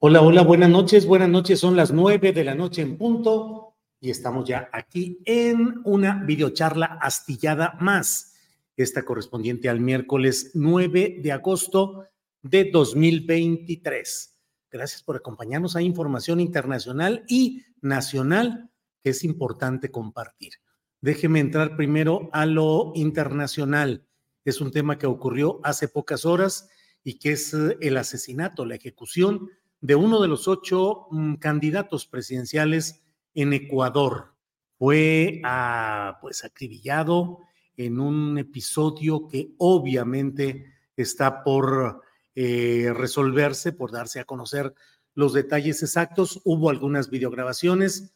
Hola, hola, buenas noches, buenas noches. Son las nueve de la noche en punto y estamos ya aquí en una videocharla astillada más, esta correspondiente al miércoles 9 de agosto de 2023. Gracias por acompañarnos a información internacional y nacional que es importante compartir. Déjeme entrar primero a lo internacional. Es un tema que ocurrió hace pocas horas y que es eh, el asesinato, la ejecución de uno de los ocho mm, candidatos presidenciales en Ecuador. Fue ah, pues acribillado en un episodio que obviamente está por eh, resolverse, por darse a conocer los detalles exactos. Hubo algunas videograbaciones,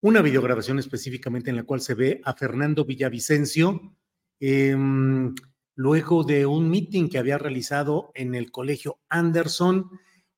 una videograbación específicamente en la cual se ve a Fernando Villavicencio, em, luego de un meeting que había realizado en el colegio Anderson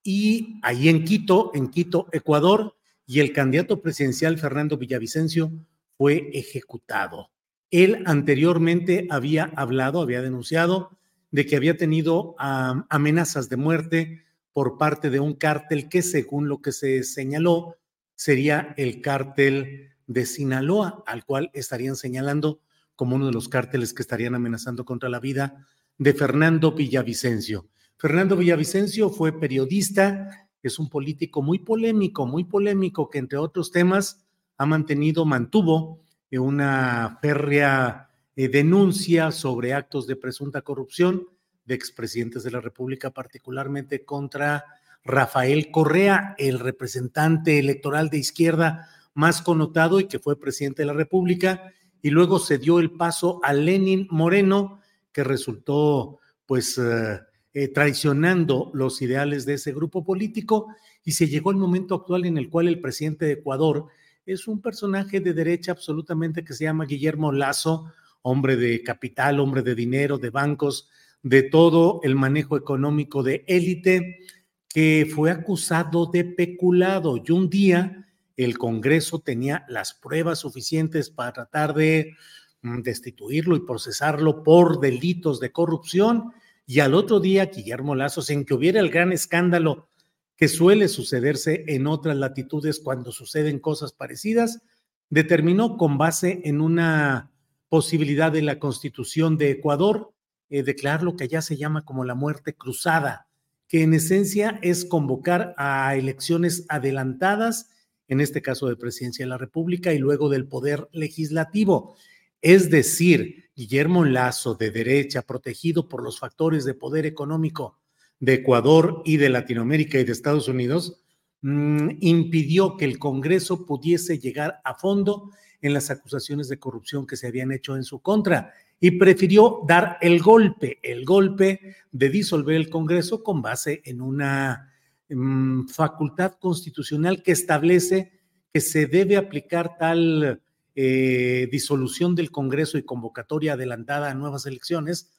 y ahí en Quito, en Quito, Ecuador, y el candidato presidencial Fernando Villavicencio fue ejecutado. Él anteriormente había hablado, había denunciado de que había tenido amenazas de muerte por parte de un cártel que según lo que se señaló sería el cártel de Sinaloa, al cual estarían señalando como uno de los cárteles que estarían amenazando contra la vida de Fernando Villavicencio. Fernando Villavicencio fue periodista, es un político muy polémico, muy polémico, que entre otros temas ha mantenido, mantuvo eh, una férrea eh, denuncia sobre actos de presunta corrupción de expresidentes de la República, particularmente contra Rafael Correa, el representante electoral de izquierda más connotado y que fue presidente de la República, y luego se dio el paso a Lenin Moreno, que resultó pues eh, eh, traicionando los ideales de ese grupo político y se llegó el momento actual en el cual el presidente de Ecuador es un personaje de derecha absolutamente que se llama Guillermo Lazo, hombre de capital, hombre de dinero, de bancos, de todo el manejo económico de élite, que fue acusado de peculado. Y un día el Congreso tenía las pruebas suficientes para tratar de mm, destituirlo y procesarlo por delitos de corrupción y al otro día Guillermo Lazo, sin que hubiera el gran escándalo que suele sucederse en otras latitudes cuando suceden cosas parecidas, determinó con base en una posibilidad de la constitución de Ecuador eh, declarar lo que allá se llama como la muerte cruzada, que en esencia es convocar a elecciones adelantadas, en este caso de presidencia de la República y luego del poder legislativo. Es decir, Guillermo Lazo, de derecha, protegido por los factores de poder económico de Ecuador y de Latinoamérica y de Estados Unidos, mm, impidió que el Congreso pudiese llegar a fondo en las acusaciones de corrupción que se habían hecho en su contra y prefirió dar el golpe, el golpe de disolver el Congreso con base en una mm, facultad constitucional que establece que se debe aplicar tal eh, disolución del Congreso y convocatoria adelantada a nuevas elecciones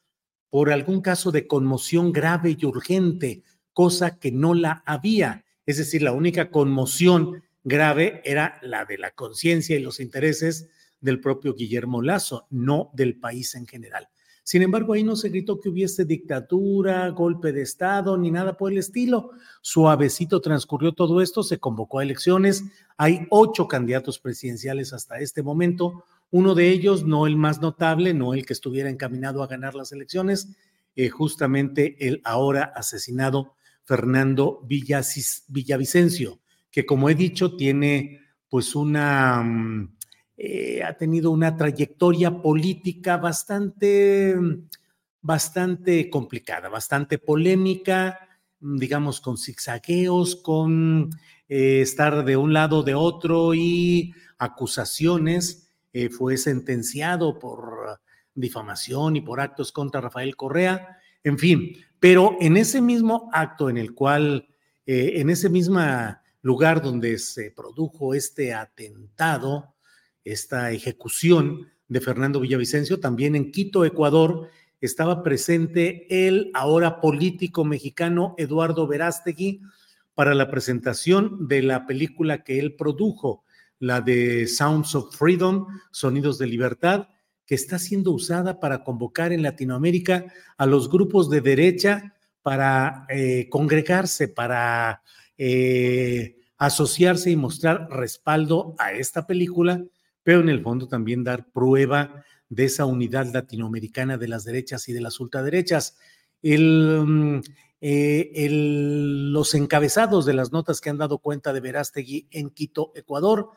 por algún caso de conmoción grave y urgente, cosa que no la había. Es decir, la única conmoción grave era la de la conciencia y los intereses del propio Guillermo Lazo, no del país en general. Sin embargo, ahí no se gritó que hubiese dictadura, golpe de Estado, ni nada por el estilo. Suavecito transcurrió todo esto, se convocó a elecciones. Hay ocho candidatos presidenciales hasta este momento. Uno de ellos, no el más notable, no el que estuviera encaminado a ganar las elecciones, eh, justamente el ahora asesinado Fernando Villavicencio, que como he dicho, tiene pues una... Mm, eh, ha tenido una trayectoria política bastante, bastante complicada, bastante polémica, digamos, con zigzagueos, con eh, estar de un lado de otro y acusaciones. Eh, fue sentenciado por difamación y por actos contra Rafael Correa, en fin, pero en ese mismo acto en el cual, en ese mismo lugar donde se produjo este atentado, esta ejecución de Fernando Villavicencio. También en Quito, Ecuador, estaba presente el ahora político mexicano Eduardo Verástegui para la presentación de la película que él produjo, la de Sounds of Freedom, Sonidos de Libertad, que está siendo usada para convocar en Latinoamérica a los grupos de derecha para eh, congregarse, para eh, asociarse y mostrar respaldo a esta película pero en el fondo también dar prueba de esa unidad latinoamericana de las derechas y de las ultraderechas. Mm, eh, los encabezados de las notas que han dado cuenta de Verástegui en Quito, Ecuador,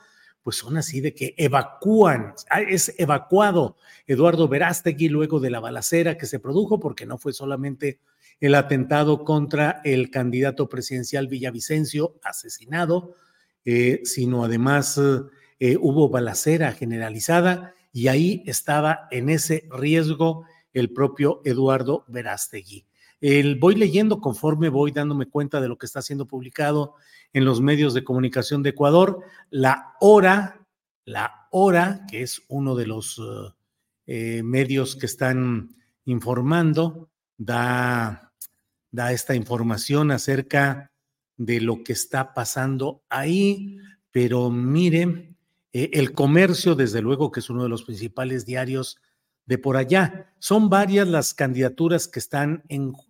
pues son así de que evacúan, ah, es evacuado Eduardo Verástegui luego de la balacera que se produjo, porque no fue solamente el atentado contra el candidato presidencial Villavicencio asesinado, eh, sino además eh, hubo balacera generalizada y ahí estaba en ese riesgo el propio Eduardo Verástegui. El, voy leyendo conforme voy dándome cuenta de lo que está siendo publicado en los medios de comunicación de Ecuador. La hora, la hora, que es uno de los eh, medios que están informando, da, da esta información acerca de lo que está pasando ahí, pero mire, eh, el comercio, desde luego, que es uno de los principales diarios de por allá. Son varias las candidaturas que están,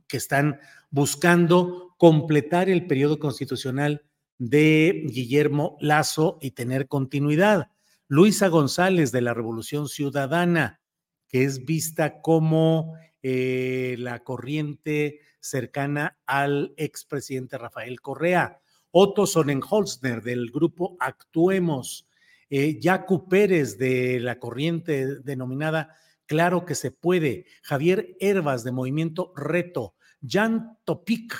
que están buscando completar el periodo constitucional de Guillermo Lazo y tener continuidad. Luisa González de la Revolución Ciudadana, que es vista como eh, la corriente cercana al expresidente Rafael Correa. Otto Sonnenholzner del grupo Actuemos, eh, Jacu Pérez de la corriente denominada Claro que se puede, Javier Herbas de Movimiento Reto, Jan Topic,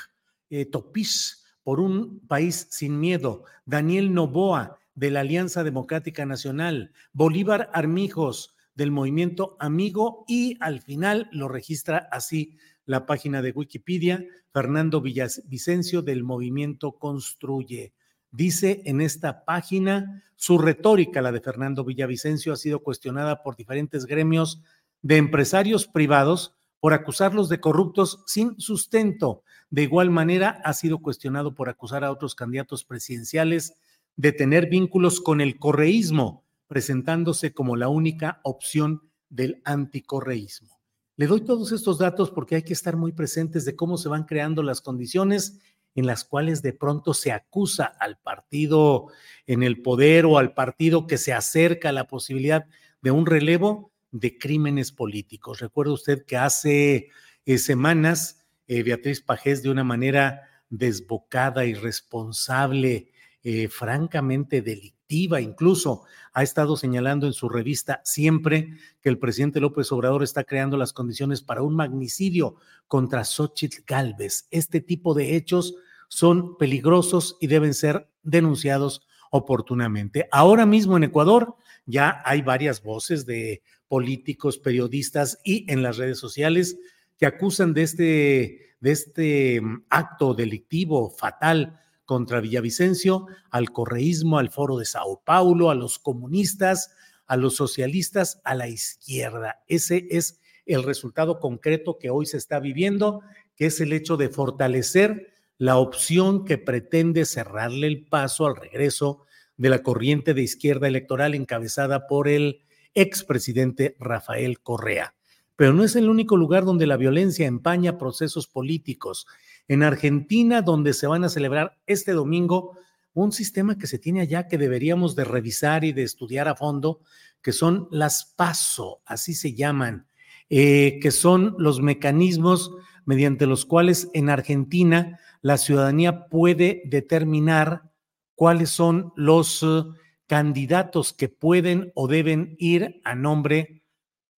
eh, Topis por un país sin miedo, Daniel Novoa de la Alianza Democrática Nacional, Bolívar Armijos del Movimiento Amigo y al final lo registra así la página de Wikipedia, Fernando Villavicencio del Movimiento Construye. Dice en esta página, su retórica, la de Fernando Villavicencio, ha sido cuestionada por diferentes gremios de empresarios privados por acusarlos de corruptos sin sustento. De igual manera, ha sido cuestionado por acusar a otros candidatos presidenciales de tener vínculos con el correísmo, presentándose como la única opción del anticorreísmo. Le doy todos estos datos porque hay que estar muy presentes de cómo se van creando las condiciones en las cuales de pronto se acusa al partido en el poder o al partido que se acerca a la posibilidad de un relevo de crímenes políticos. Recuerda usted que hace eh, semanas eh, Beatriz Pajés de una manera desbocada, irresponsable, eh, francamente delictiva, incluso ha estado señalando en su revista siempre que el presidente López Obrador está creando las condiciones para un magnicidio contra Xochitl Galvez. Este tipo de hechos son peligrosos y deben ser denunciados oportunamente. Ahora mismo en Ecuador ya hay varias voces de políticos, periodistas y en las redes sociales que acusan de este, de este mm, acto delictivo fatal contra Villavicencio, al correísmo, al foro de Sao Paulo, a los comunistas, a los socialistas, a la izquierda. Ese es el resultado concreto que hoy se está viviendo, que es el hecho de fortalecer la opción que pretende cerrarle el paso al regreso de la corriente de izquierda electoral encabezada por el expresidente Rafael Correa. pero no es el único lugar donde la violencia empaña procesos políticos. En Argentina, donde se van a celebrar este domingo un sistema que se tiene allá que deberíamos de revisar y de estudiar a fondo, que son las PASO, así se llaman, eh, que son los mecanismos mediante los cuales en Argentina la ciudadanía puede determinar cuáles son los eh, candidatos que pueden o deben ir a nombre.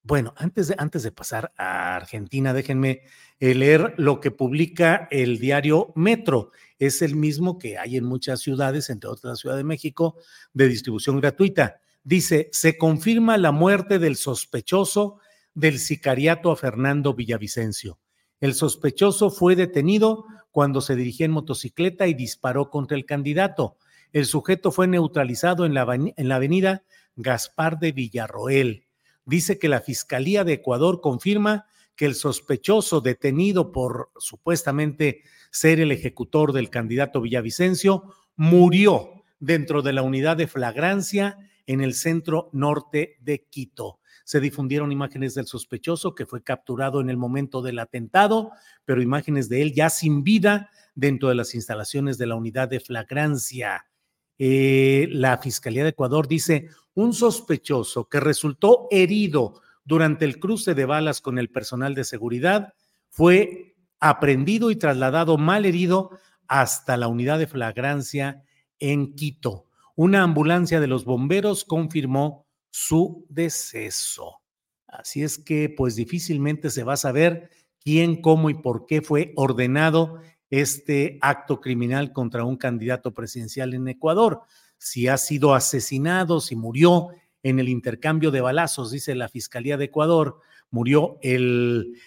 Bueno, antes de, antes de pasar a Argentina, déjenme eh, leer lo que publica el diario Metro. Es el mismo que hay en muchas ciudades, entre otras la Ciudad de México, de distribución gratuita. Dice, se confirma la muerte del sospechoso del sicariato a Fernando Villavicencio. El sospechoso fue detenido cuando se dirigía en motocicleta y disparó contra el candidato. El sujeto fue neutralizado en la, en la avenida Gaspar de Villarroel. Dice que la Fiscalía de Ecuador confirma que el sospechoso detenido por supuestamente ser el ejecutor del candidato Villavicencio murió dentro de la unidad de flagrancia en el centro norte de Quito. Se difundieron imágenes del sospechoso que fue capturado en el momento del atentado, pero imágenes de él ya sin vida dentro de las instalaciones de la unidad de flagrancia. Eh, la Fiscalía de Ecuador dice, un sospechoso que resultó herido durante el cruce de balas con el personal de seguridad fue aprendido y trasladado mal herido hasta la unidad de flagrancia en Quito. Una ambulancia de los bomberos confirmó su deceso. Así es que pues difícilmente se va a saber quién, cómo y por qué fue ordenado este acto criminal contra un candidato presidencial en Ecuador. Si ha sido asesinado, si murió en el intercambio de balazos, dice la Fiscalía de Ecuador, murió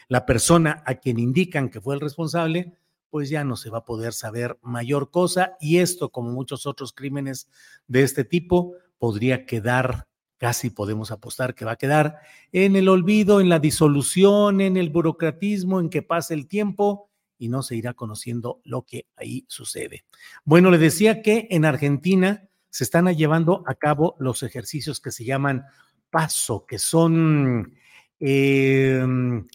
la persona a quien indican que fue el responsable, pues ya no se va a poder saber mayor cosa y esto, como muchos otros crímenes de este tipo, podría quedar, casi podemos apostar que va a quedar en el olvido, en la disolución, en el burocratismo, en que pase el tiempo y no se irá conociendo lo que ahí sucede. Bueno, le decía que en Argentina se están llevando a cabo los ejercicios que se llaman paso, que son em,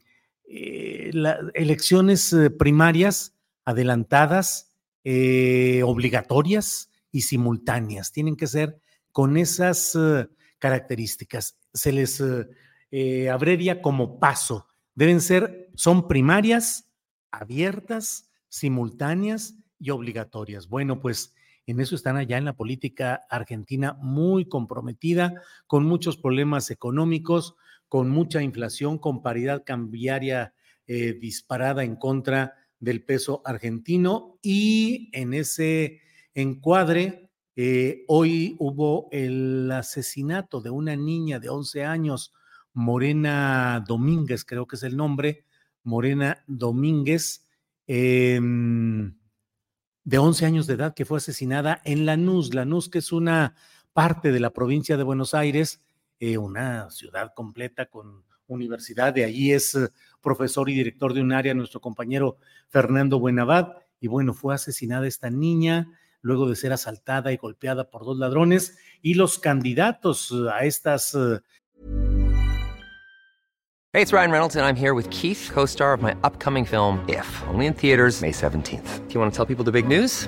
eh, elecciones eh, primarias adelantadas, eh, obligatorias y simultáneas. Tienen que ser con esas características. Se les abrevia como paso. Deben ser, son primarias, abiertas, simultáneas y obligatorias. Bueno, pues en eso están allá en la política argentina muy comprometida, con muchos problemas económicos, con mucha inflación, con paridad cambiaria eh, disparada en contra del peso argentino y en ese encuadre eh, hoy hubo el asesinato de una niña de 11 años, Morena Domínguez, creo que es el nombre, Morena Domínguez, em, de 11 años de edad, que fue asesinada en Lanús. Lanús, que es una parte de la provincia de Buenos Aires, eh, una ciudad completa con universidad. De allí es eh, profesor y director de un área nuestro compañero Fernando Buenavad. Y bueno, fue asesinada esta niña luego de ser asaltada y golpeada por dos ladrones. Y los candidatos a estas eh, Hey, it's Ryan Reynolds, and I'm here with Keith, co star of my upcoming film, If, only in theaters, May 17th. Do you want to tell people the big news?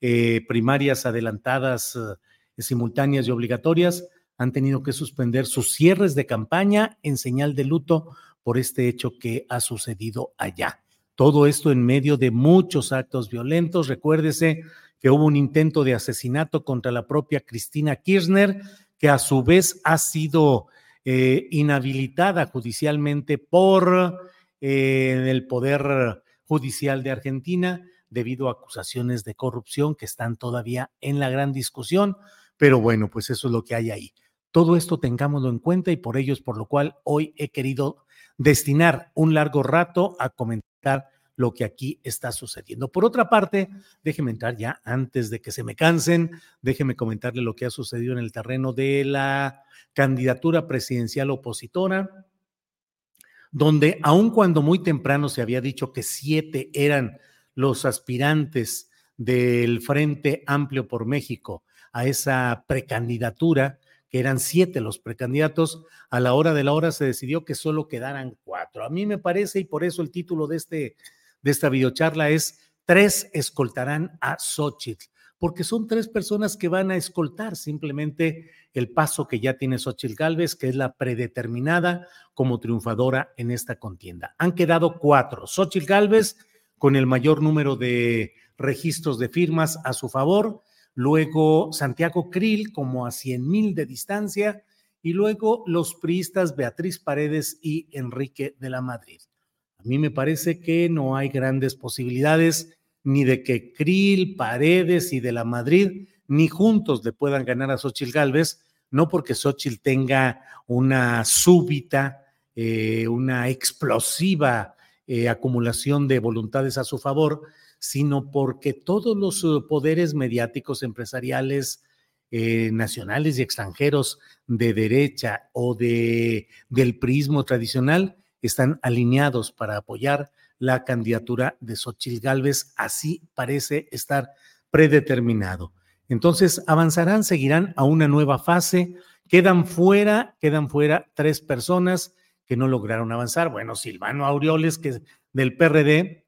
Eh, primarias adelantadas, eh, simultáneas y obligatorias han tenido que suspender sus cierres de campaña en señal de luto por este hecho que ha sucedido allá. Todo esto en medio de muchos actos violentos. Recuérdese que hubo un intento de asesinato contra la propia Cristina Kirchner, que a su vez ha sido eh, inhabilitada judicialmente por eh, el Poder Judicial de Argentina debido a acusaciones de corrupción que están todavía en la gran discusión. Pero bueno, pues eso es lo que hay ahí. Todo esto tengámoslo en cuenta y por ello es por lo cual hoy he querido destinar un largo rato a comentar lo que aquí está sucediendo. Por otra parte, déjeme entrar ya antes de que se me cansen, déjeme comentarle lo que ha sucedido en el terreno de la candidatura presidencial opositora, donde aun cuando muy temprano se había dicho que siete eran los aspirantes del Frente Amplio por México a esa precandidatura, que eran siete los precandidatos, a la hora de la hora se decidió que solo quedaran cuatro. A mí me parece, y por eso el título de, este, de esta videocharla es Tres escoltarán a Xochitl, porque son tres personas que van a escoltar simplemente el paso que ya tiene Xochitl Galvez, que es la predeterminada como triunfadora en esta contienda. Han quedado cuatro. Xochitl Galvez con el mayor número de registros de firmas a su favor, luego Santiago Krill como a 100 mil de distancia y luego los priistas Beatriz Paredes y Enrique de la Madrid. A mí me parece que no hay grandes posibilidades ni de que Krill, Paredes y de la Madrid ni juntos le puedan ganar a Xochitl Galvez, no porque Xochitl tenga una súbita, eh, una explosiva eh, acumulación de voluntades a su favor, sino porque todos los eh, poderes mediáticos empresariales eh, nacionales y extranjeros de derecha o de, del prismo tradicional están alineados para apoyar la candidatura de Xochitl Gálvez. Así parece estar predeterminado. Entonces avanzarán, seguirán a una nueva fase. Quedan fuera, quedan fuera tres personas que no lograron avanzar. Bueno, Silvano Aureoles, que del PRD,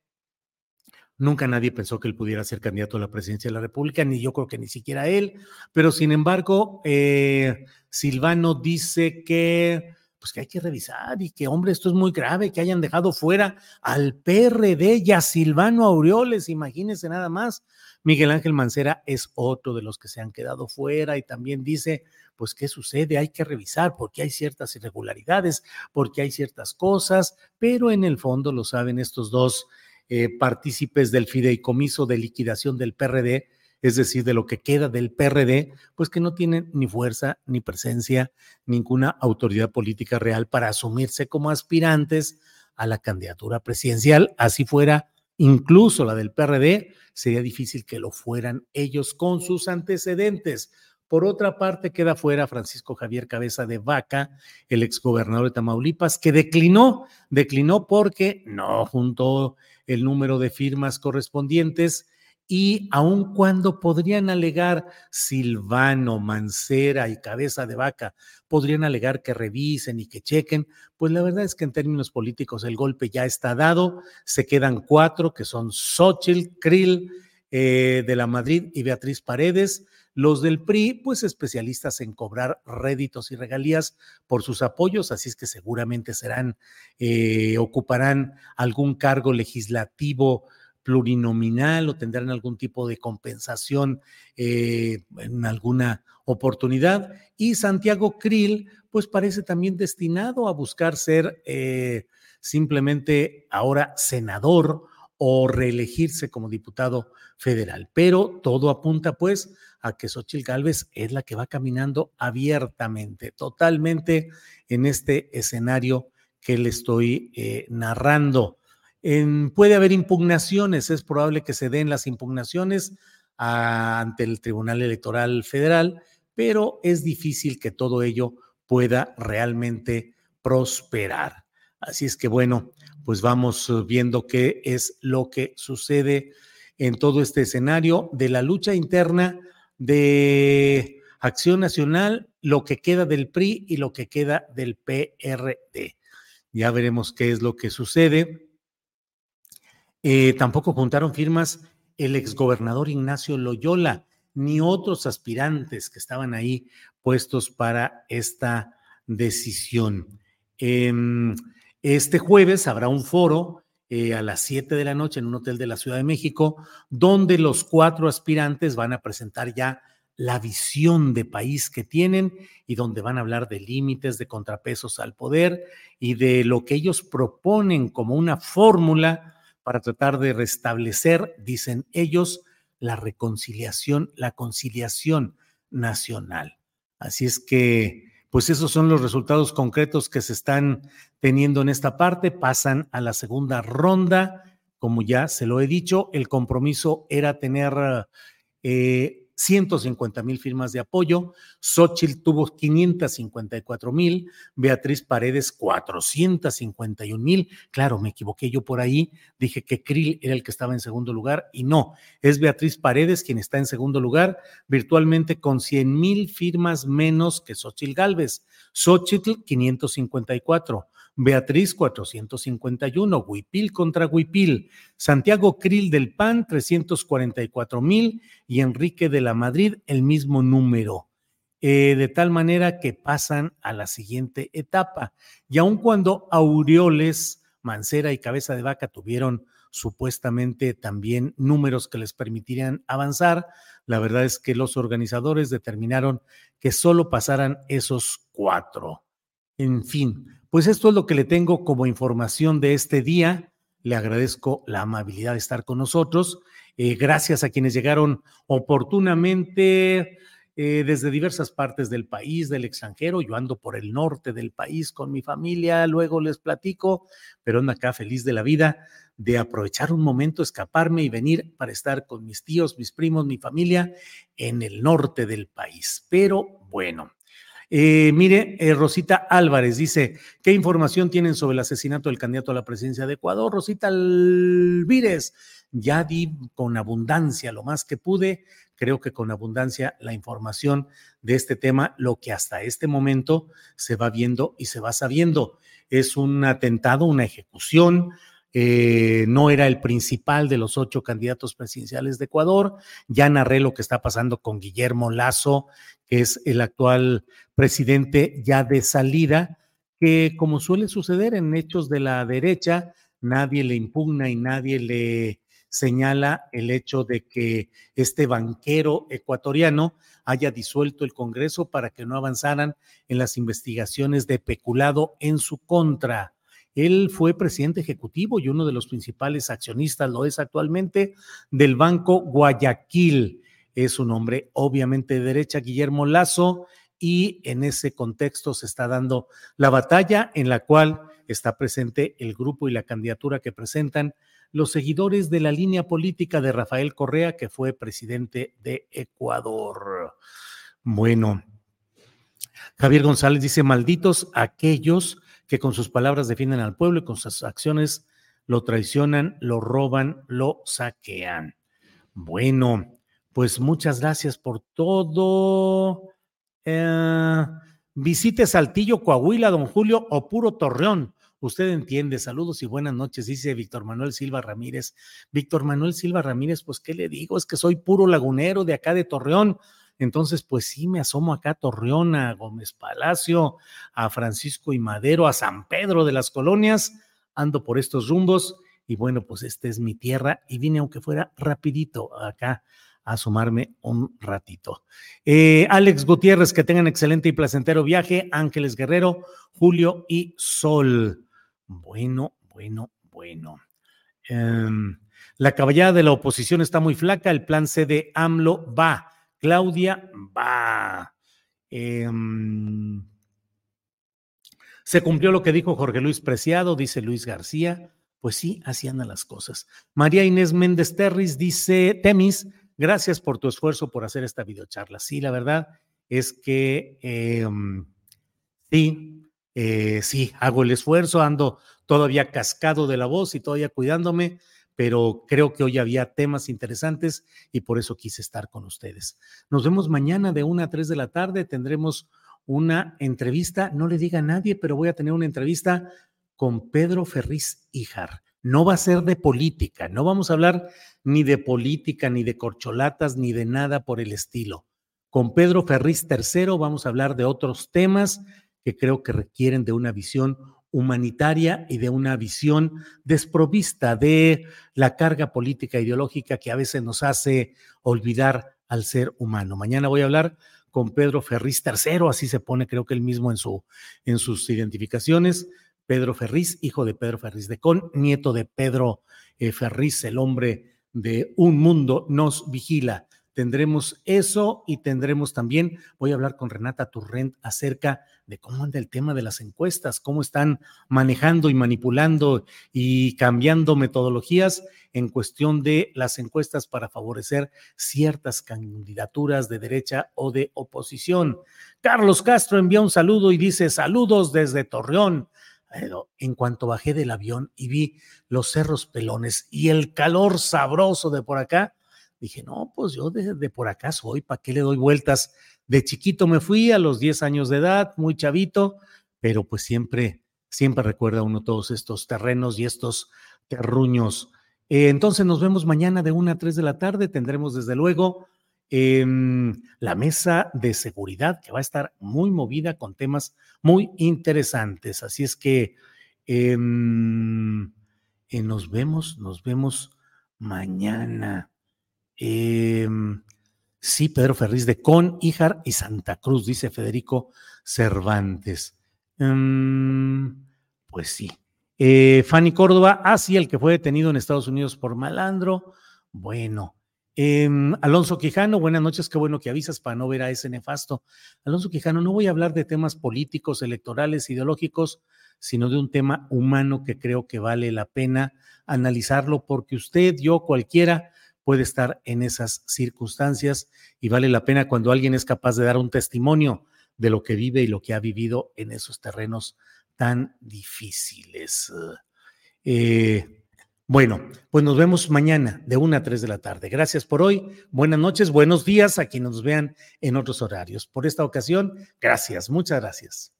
Nunca nadie pensó que él pudiera ser candidato a la presidencia de la República, ni yo creo que ni siquiera él. Pero sin embargo, eh, Silvano dice que, pues que hay que revisar y que, hombre, esto es muy grave, que hayan dejado fuera al PRD y a Silvano Aureoles, imagínense nada más. Miguel Ángel Mancera es otro de los que se han quedado fuera y también dice, pues, ¿qué sucede? Hay que revisar porque hay ciertas irregularidades, porque hay ciertas cosas, pero en el fondo lo saben estos dos eh, partícipes del fideicomiso de liquidación del PRD, es decir, de lo que queda del PRD, pues que no tienen ni fuerza ni presencia, ninguna autoridad política real para asumirse como aspirantes a la candidatura presidencial, así fuera incluso la del PRD, sería difícil que lo fueran ellos con sus antecedentes. Por otra parte, queda fuera Francisco Javier Cabeza de Vaca, el exgobernador de Tamaulipas, que declinó, declinó porque no juntó el número de firmas correspondientes y aun cuando podrían alegar Silvano, Mancera y Cabeza de Vaca, podrían alegar que revisen y que chequen, pues la verdad es que en términos políticos el golpe ya está dado, se quedan cuatro que son Xochitl, Krill, eh, de la Madrid y Beatriz Paredes, los del PRI, pues especialistas en cobrar réditos y regalías por sus apoyos, así es que seguramente serán, eh, ocuparán algún cargo legislativo plurinominal o tendrán algún tipo de compensación eh, en alguna oportunidad. Y Santiago Krill, pues parece también destinado a buscar ser eh, simplemente ahora senador o reelegirse como diputado federal. Pero todo apunta pues a que Xochitl Gálvez es la que va caminando abiertamente, totalmente en este escenario que le estoy eh, narrando. Puede haber impugnaciones, es probable que se den las impugnaciones ante el Tribunal Electoral Federal, pero es difícil que todo ello pueda realmente prosperar. Así es que bueno, pues vamos eh, viendo qué es lo que sucede en todo este escenario de la lucha interna de Acción Nacional, lo que queda del PRI y lo que queda del PRD. Ya veremos qué es lo que sucede. Eh, tampoco juntaron firmas el exgobernador Ignacio Loyola, ni otros aspirantes que estaban ahí puestos para esta decisión. Em, este jueves habrá un foro eh, a las 7 de la noche en un hotel de la Ciudad de México, donde los cuatro aspirantes van a presentar ya la visión de país que tienen y donde van a hablar de límites, de contrapesos al poder y de lo que ellos proponen como una fórmula para tratar de restablecer, dicen ellos, la reconciliación, la conciliación nacional. Así es que, pues esos son los resultados concretos que se están teniendo en esta parte. Pasan a la segunda ronda. Como ya se lo he dicho, el compromiso era tener eh, 150 mil firmas de apoyo, Xochitl tuvo 554 mil, Beatriz Paredes 451 mil, claro, me equivoqué yo por ahí, dije que Krill era el que estaba en segundo lugar y no, es Beatriz Paredes quien está en segundo lugar, virtualmente con 100 mil firmas menos que Xochitl Galvez, Xochitl 554. Beatriz 451, Huipil contra Huipil, Santiago Krill del PAN 344 mil y Enrique de la Madrid el mismo número. Eh, de tal manera que pasan a la siguiente etapa. Y aun cuando Aureoles, Mancera y Cabeza de Vaca tuvieron supuestamente también números que les permitirían avanzar, la verdad es que los organizadores determinaron que solo pasaran esos cuatro. En fin, pues esto es lo que le tengo como información de este día. Le agradezco la amabilidad de estar con nosotros. Eh, gracias a quienes llegaron oportunamente eh, desde diversas partes del país, del extranjero. Yo ando por el norte del país con mi familia, luego les platico, pero ando acá feliz de la vida de aprovechar un momento, escaparme y venir para estar con mis tíos, mis primos, mi familia en el norte del país. Pero bueno, eh, mire, eh, Rosita Álvarez dice, ¿qué información tienen sobre el asesinato del candidato a la presidencia de Ecuador? Rosita Álvarez, ya di con abundancia lo más que pude, creo que con abundancia la información de este tema, lo que hasta este momento se va viendo y se va sabiendo. Es un atentado, una ejecución, eh, no era el principal de los ocho candidatos presidenciales de Ecuador. Ya narré lo que está pasando con Guillermo Lazo, que es el actual presidente ya de salida, que como suele suceder en hechos de la derecha, nadie le impugna y nadie le señala el hecho de que este banquero ecuatoriano haya disuelto el Congreso para que no avanzaran en las investigaciones de peculado en su contra. Él fue presidente ejecutivo y uno de los principales accionistas, lo es actualmente, del Banco Guayaquil. Es un hombre obviamente de derecha, Guillermo Lazo, y en ese contexto se está dando la batalla en la cual está presente el grupo y la candidatura que presentan los seguidores de la línea política de Rafael Correa, que fue presidente de Ecuador. Bueno, Javier González dice, malditos aquellos que con sus palabras defienden al pueblo y con sus acciones lo traicionan, lo roban, lo saquean. Bueno, pues muchas gracias por todo. Eh, visite Saltillo, Coahuila, don Julio, o puro Torreón. Usted entiende. Saludos y buenas noches, dice Víctor Manuel Silva Ramírez. Víctor Manuel Silva Ramírez, pues, ¿qué le digo? Es que soy puro lagunero de acá de Torreón. Entonces, pues sí, me asomo acá a Torreón, a Gómez Palacio, a Francisco y Madero, a San Pedro de las Colonias, ando por estos rumbos y bueno, pues esta es mi tierra y vine aunque fuera rapidito acá a asomarme un ratito. Eh, Alex Gutiérrez, que tengan excelente y placentero viaje. Ángeles Guerrero, Julio y Sol. Bueno, bueno, bueno. Em, la caballada de la oposición está muy flaca, el plan C de AMLO va. Claudia va. Em, se cumplió lo que dijo Jorge Luis Preciado, dice Luis García. Pues sí, así andan las cosas. María Inés Méndez Terris dice, Temis, gracias por tu esfuerzo por hacer esta videocharla. Sí, la verdad es que em, sí, eh, sí, hago el esfuerzo, ando todavía cascado de la voz y todavía cuidándome, pero creo que hoy había temas interesantes y por eso quise estar con ustedes. Nos vemos mañana de una a tres de la tarde. Tendremos una entrevista, no le diga a nadie, pero voy a tener una entrevista con Pedro Ferriz Ijar. No va a ser de política, no vamos a hablar ni de política, ni de corcholatas, ni de nada por el estilo. Con Pedro Ferriz III vamos a hablar de otros temas que creo que requieren de una visión humanitaria y de una visión desprovista de la carga política ideológica que a veces nos hace olvidar al ser humano. Mañana voy a hablar con Pedro Ferriz III, así se pone creo que él mismo en, su, en sus identificaciones. Pedro Ferriz, hijo de Pedro Ferriz de Con, nieto de Pedro eh, Ferriz, el hombre de Un Mundo Nos Vigila. Tendremos eso y tendremos también, voy a hablar con Renata Turrent acerca de cómo anda el tema de las encuestas, cómo están manejando y manipulando y cambiando metodologías en cuestión de las encuestas para favorecer ciertas candidaturas de derecha o de oposición. Carlos Castro envía un saludo y dice saludos desde Torreón. En cuanto bajé del avión y vi los cerros pelones y el calor sabroso de por acá, Dije, no, pues yo de, por acá soy, ¿para qué le doy vueltas? De chiquito me fui a los 10 años de edad, muy chavito, pero pues siempre, siempre recuerda uno todos estos terrenos y estos terruños. Eh, entonces nos vemos mañana de 1 a 3 de la tarde. Tendremos desde luego em, la mesa de seguridad que va a estar muy movida con temas muy interesantes. Así es que em, eh, nos vemos, nos vemos mañana. Em, sí, Pedro Ferriz de Con, Híjar y Santa Cruz, dice Federico Cervantes. Em, pues sí. Eh, Fanny Córdoba, ah, sí, el que fue detenido en Estados Unidos por malandro. Bueno. Em, Alonso Quijano, buenas noches, qué bueno que avisas para no ver a ese nefasto. Alonso Quijano, no voy a hablar de temas políticos, electorales, ideológicos, sino de un tema humano que creo que vale la pena analizarlo porque usted, yo, cualquiera, puede estar en esas circunstancias y vale la pena cuando alguien es capaz de dar un testimonio de lo que vive y lo que ha vivido en esos terrenos tan difíciles. Eh, bueno, pues nos vemos mañana de 1 a 3 de la tarde. Gracias por hoy. Buenas noches, buenos días a quienes nos vean en otros horarios. Por esta ocasión, gracias, muchas gracias.